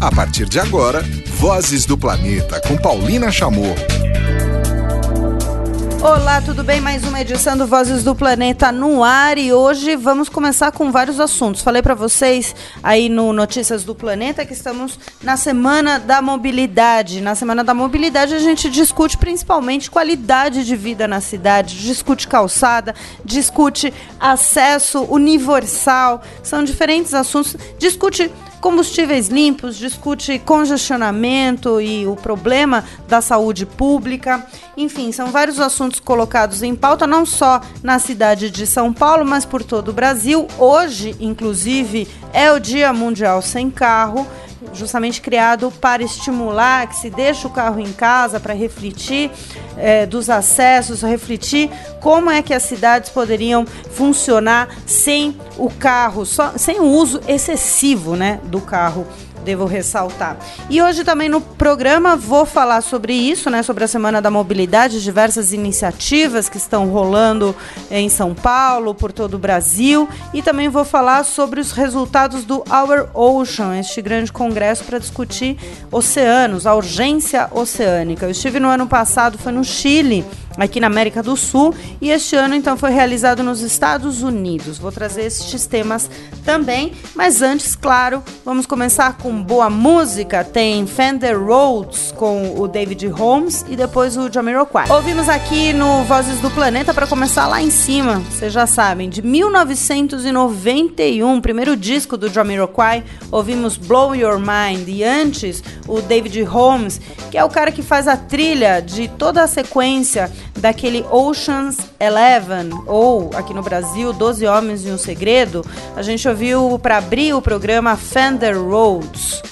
A partir de agora, Vozes do Planeta com Paulina Chamou. Olá, tudo bem? Mais uma edição do Vozes do Planeta no ar e hoje vamos começar com vários assuntos. Falei para vocês aí no Notícias do Planeta que estamos na Semana da Mobilidade. Na Semana da Mobilidade a gente discute principalmente qualidade de vida na cidade, discute calçada, discute acesso universal, são diferentes assuntos, discute combustíveis limpos, discute congestionamento e o problema da saúde pública. Enfim, são vários assuntos colocados em pauta, não só na cidade de São Paulo, mas por todo o Brasil. Hoje, inclusive, é o Dia Mundial Sem Carro justamente criado para estimular que se deixe o carro em casa para refletir é, dos acessos, refletir como é que as cidades poderiam funcionar sem o carro, só, sem o uso excessivo né, do carro devo ressaltar. E hoje também no programa vou falar sobre isso, né, sobre a Semana da Mobilidade, diversas iniciativas que estão rolando em São Paulo, por todo o Brasil, e também vou falar sobre os resultados do Our Ocean, este grande congresso para discutir oceanos, a urgência oceânica. Eu estive no ano passado, foi no Chile, aqui na América do Sul e este ano então foi realizado nos Estados Unidos. Vou trazer estes temas também, mas antes, claro, vamos começar com boa música. Tem Fender Rhodes com o David Holmes e depois o Jamiroquai. Ouvimos aqui no Vozes do Planeta para começar lá em cima, vocês já sabem, de 1991, primeiro disco do Jamiroquai, ouvimos Blow Your Mind e antes o David Holmes, que é o cara que faz a trilha de toda a sequência daquele Ocean's Eleven, ou aqui no Brasil, Doze Homens e um Segredo, a gente ouviu para abrir o programa Fender Roads.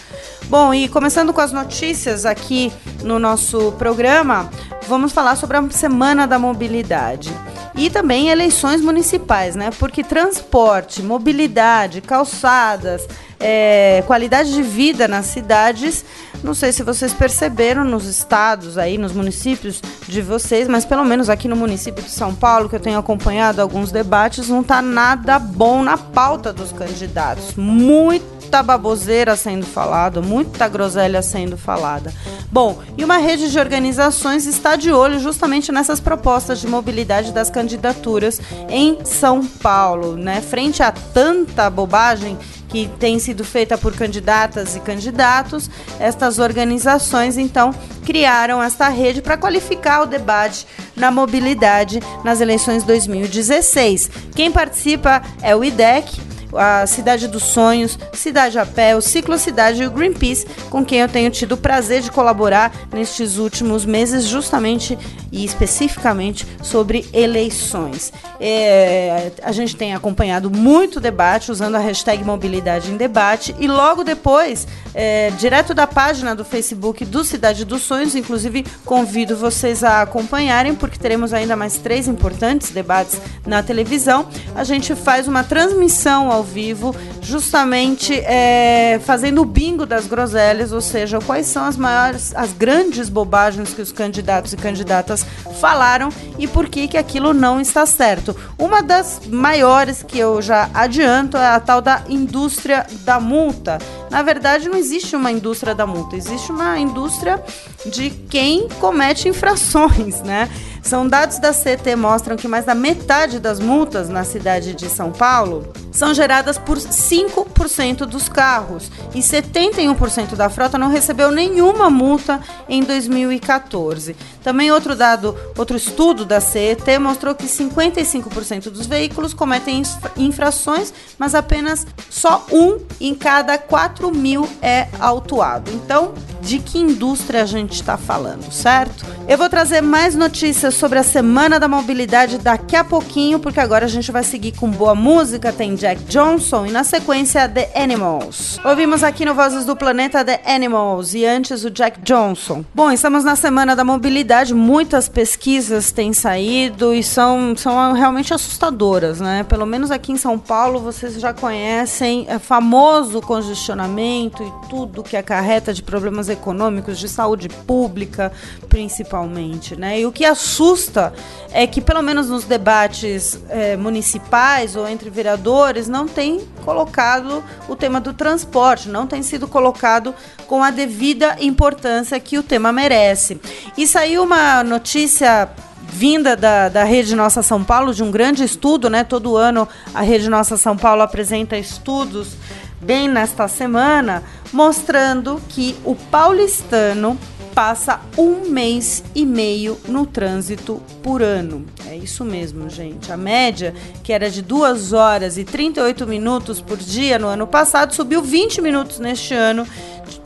Bom, e começando com as notícias aqui no nosso programa, vamos falar sobre a Semana da Mobilidade. E também eleições municipais, né? Porque transporte, mobilidade, calçadas, é, qualidade de vida nas cidades. Não sei se vocês perceberam nos estados aí, nos municípios de vocês, mas pelo menos aqui no município de São Paulo, que eu tenho acompanhado alguns debates, não está nada bom na pauta dos candidatos. Muita baboseira sendo falada, muita groselha sendo falada. Bom, e uma rede de organizações está de olho justamente nessas propostas de mobilidade das candidaturas em São Paulo, né? Frente a tanta bobagem que tem sido feita por candidatas e candidatos, estas organizações então criaram esta rede para qualificar o debate na mobilidade nas eleições 2016. Quem participa é o IDEC, a Cidade dos Sonhos, Cidade a Pé, o Ciclo Cidade e o Greenpeace, com quem eu tenho tido o prazer de colaborar nestes últimos meses, justamente e especificamente sobre eleições. É, a gente tem acompanhado muito debate usando a hashtag Mobilidade em Debate e logo depois, é, direto da página do Facebook do Cidade dos Sonhos, inclusive convido vocês a acompanharem, porque teremos ainda mais três importantes debates na televisão. A gente faz uma transmissão ao vivo, justamente é, fazendo o bingo das groselhas, ou seja, quais são as maiores, as grandes bobagens que os candidatos e candidatas falaram e por que, que aquilo não está certo. Uma das maiores que eu já adianto é a tal da indústria da multa. Na verdade, não existe uma indústria da multa, existe uma indústria de quem comete infrações, né? São dados da CT mostram que mais da metade das multas na cidade de São Paulo são geradas por 5% dos carros e 71% da frota não recebeu nenhuma multa em 2014. Também outro dado, outro estudo da CET mostrou que 55% dos veículos cometem infrações, mas apenas só um em cada 4 mil é autuado. Então, de que indústria a gente está falando, certo? Eu vou trazer mais notícias sobre a Semana da Mobilidade daqui a pouquinho, porque agora a gente vai seguir com boa música. Tem Jack Johnson e na sequência The Animals. Ouvimos aqui no Vozes do Planeta The Animals e antes o Jack Johnson. Bom, estamos na Semana da Mobilidade, muitas pesquisas têm saído e são, são realmente assustadoras, né? Pelo menos aqui em São Paulo vocês já conhecem é famoso congestionamento e tudo que acarreta de problemas econômicos, de saúde pública, principalmente. Né? E o que assusta é que, pelo menos nos debates é, municipais ou entre vereadores, não tem colocado o tema do transporte, não tem sido colocado com a devida importância que o tema merece. E saiu uma notícia vinda da, da Rede Nossa São Paulo, de um grande estudo, né? Todo ano a Rede Nossa São Paulo apresenta estudos bem nesta semana, mostrando que o paulistano passa um mês e meio no trânsito por ano. É isso mesmo, gente. A média, que era de 2 horas e 38 minutos por dia no ano passado, subiu 20 minutos neste ano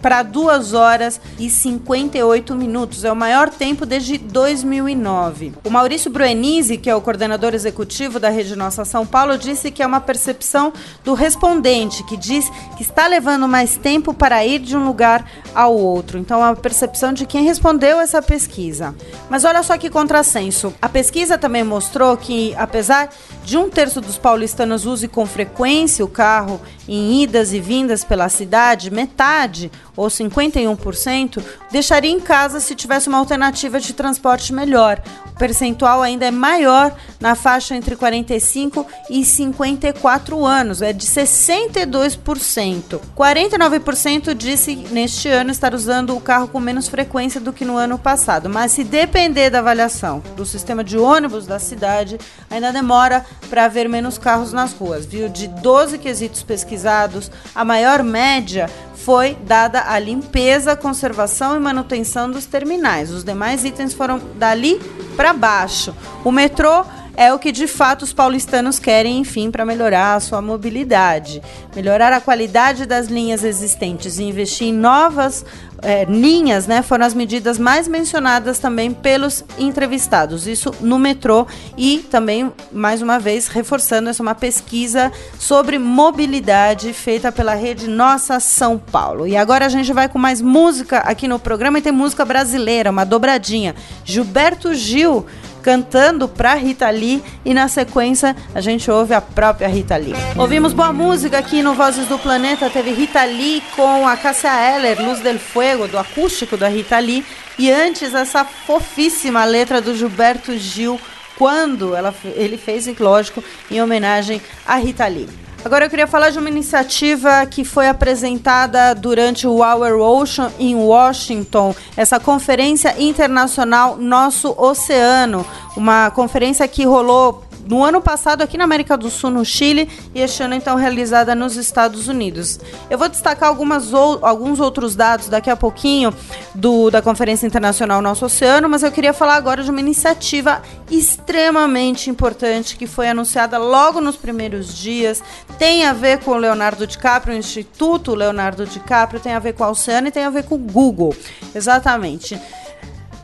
para 2 horas e 58 minutos. É o maior tempo desde 2009. O Maurício Bruenise, que é o coordenador executivo da Rede Nossa São Paulo, disse que é uma percepção do respondente, que diz que está levando mais tempo para ir de um lugar ao outro. Então, é uma percepção de quem respondeu essa pesquisa. Mas olha só que contrassenso. A pesquisa também mostrou que, apesar de um terço dos paulistanos use com frequência o carro em idas e vindas pela cidade, metade, ou 51%, deixaria em casa se tivesse uma alternativa de transporte melhor. O percentual ainda é maior na faixa entre 45 e 54 anos, é de 62%. 49% disse neste ano estar usando o carro com menos frequência do que no ano passado, mas se depender da avaliação do sistema de ônibus da cidade, ainda demora para haver menos carros nas ruas, viu? De 12 quesitos pesquisados, a maior média foi dada a limpeza, conservação e manutenção dos terminais. Os demais itens foram dali para baixo. O metrô é o que de fato os paulistanos querem, enfim, para melhorar a sua mobilidade. Melhorar a qualidade das linhas existentes e investir em novas é, linhas, né, foram as medidas mais mencionadas também pelos entrevistados. Isso no metrô e também, mais uma vez, reforçando essa uma pesquisa sobre mobilidade feita pela rede Nossa São Paulo. E agora a gente vai com mais música aqui no programa e tem música brasileira, uma dobradinha. Gilberto Gil cantando pra Rita Lee e na sequência a gente ouve a própria Rita Lee. Ouvimos boa música aqui no Vozes do Planeta, teve Rita Lee com a Cássia Eller, Luz del Fuego, do acústico da Rita Lee, e antes essa fofíssima letra do Gilberto Gil, quando ela, ele fez, lógico, em homenagem a Rita Lee. Agora eu queria falar de uma iniciativa que foi apresentada durante o Our Ocean em Washington, essa conferência internacional Nosso Oceano, uma conferência que rolou no ano passado aqui na América do Sul, no Chile, e este ano então realizada nos Estados Unidos. Eu vou destacar algumas ou, alguns outros dados daqui a pouquinho do, da Conferência Internacional Nosso Oceano, mas eu queria falar agora de uma iniciativa extremamente importante que foi anunciada logo nos primeiros dias. Tem a ver com o Leonardo DiCaprio, o Instituto Leonardo DiCaprio, tem a ver com a Oceano e tem a ver com o Google. Exatamente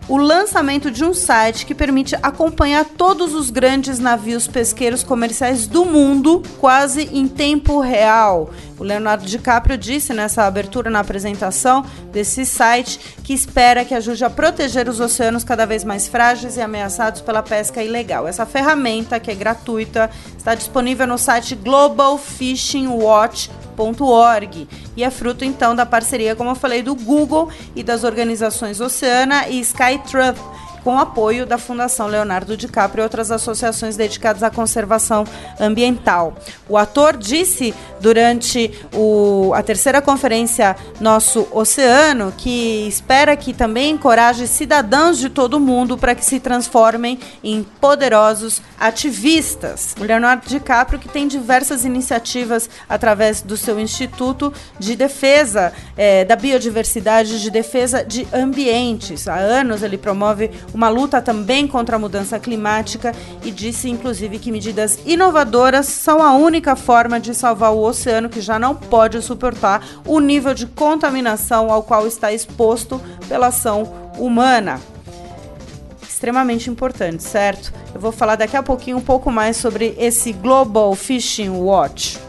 o lançamento de um site que permite acompanhar todos os grandes navios pesqueiros comerciais do mundo quase em tempo real. O Leonardo DiCaprio disse nessa abertura, na apresentação desse site, que espera que ajude a proteger os oceanos cada vez mais frágeis e ameaçados pela pesca ilegal. Essa ferramenta, que é gratuita, está disponível no site globalfishingwatch.com org e é fruto então da parceria, como eu falei, do Google e das organizações Oceana e Skytruth com apoio da Fundação Leonardo DiCaprio e outras associações dedicadas à conservação ambiental. O ator disse durante o, a terceira conferência Nosso Oceano que espera que também encoraje cidadãos de todo o mundo para que se transformem em poderosos ativistas. O Leonardo DiCaprio que tem diversas iniciativas através do seu Instituto de Defesa é, da Biodiversidade, de Defesa de Ambientes. Há anos ele promove uma luta também contra a mudança climática e disse, inclusive, que medidas inovadoras são a única forma de salvar o oceano que já não pode suportar o nível de contaminação ao qual está exposto pela ação humana extremamente importante, certo? Eu vou falar daqui a pouquinho um pouco mais sobre esse Global Fishing Watch.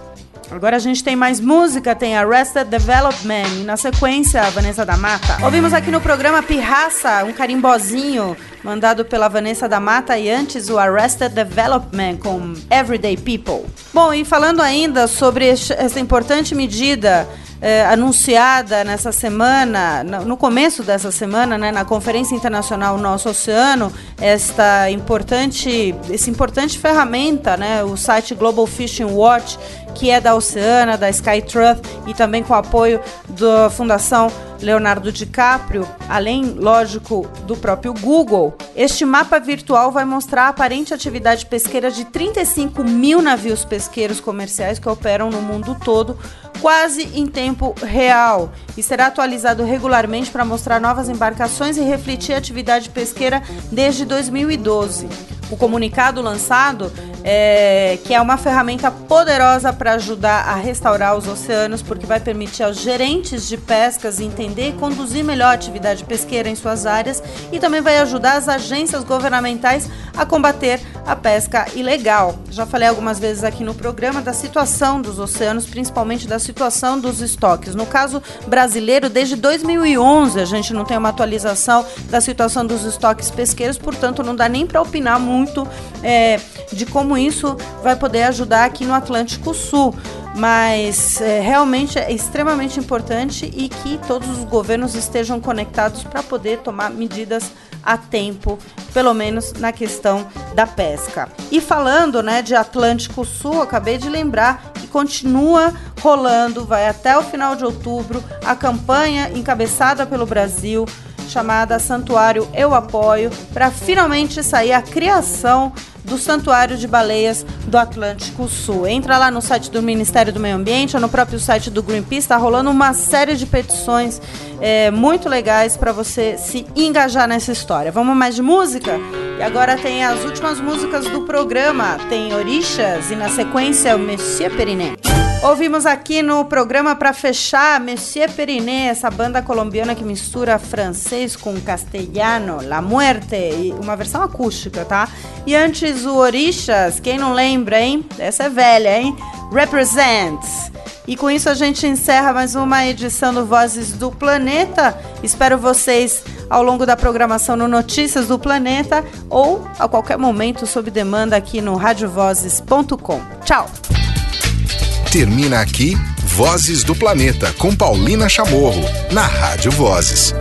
Agora a gente tem mais música, tem Arrested Development e na sequência a Vanessa da Mata. Ouvimos aqui no programa Pirraça, um carimbozinho mandado pela Vanessa da Mata e antes o Arrested Development com Everyday People. Bom, e falando ainda sobre essa importante medida é, anunciada nessa semana, no começo dessa semana, né, na Conferência Internacional Nosso Oceano, esta importante, esse importante ferramenta, né, o site Global Fishing Watch, que é da Oceana, da Skytruth e também com o apoio da Fundação Leonardo DiCaprio, além, lógico, do próprio Google, este mapa virtual vai mostrar a aparente atividade pesqueira de 35 mil navios pesqueiros comerciais que operam no mundo todo, quase em tempo real, e será atualizado regularmente para mostrar novas embarcações e refletir a atividade pesqueira desde 2012 o comunicado lançado, é, que é uma ferramenta poderosa para ajudar a restaurar os oceanos, porque vai permitir aos gerentes de pescas entender e conduzir melhor a atividade pesqueira em suas áreas e também vai ajudar as agências governamentais a combater a pesca ilegal. Já falei algumas vezes aqui no programa da situação dos oceanos, principalmente da situação dos estoques. No caso brasileiro, desde 2011 a gente não tem uma atualização da situação dos estoques pesqueiros, portanto não dá nem para opinar muito muito é, de como isso vai poder ajudar aqui no Atlântico Sul. Mas é, realmente é extremamente importante e que todos os governos estejam conectados para poder tomar medidas a tempo, pelo menos na questão da pesca. E falando né, de Atlântico Sul, acabei de lembrar que continua rolando, vai até o final de outubro, a campanha encabeçada pelo Brasil chamada Santuário Eu Apoio, para finalmente sair a criação do Santuário de Baleias do Atlântico Sul. Entra lá no site do Ministério do Meio Ambiente ou no próprio site do Greenpeace, está rolando uma série de petições é, muito legais para você se engajar nessa história. Vamos mais de música? E agora tem as últimas músicas do programa. Tem Orixas e na sequência o Monsieur Periné. Ouvimos aqui no programa para fechar Monsieur Periné, essa banda colombiana que mistura francês com castelhano, La Muerte, uma versão acústica, tá? E antes o Orixas, quem não lembra, hein? Essa é velha, hein? Represents. E com isso a gente encerra mais uma edição do Vozes do Planeta. Espero vocês ao longo da programação no Notícias do Planeta ou a qualquer momento sob demanda aqui no radiovozes.com. Tchau! Termina aqui Vozes do Planeta com Paulina Chamorro, na Rádio Vozes.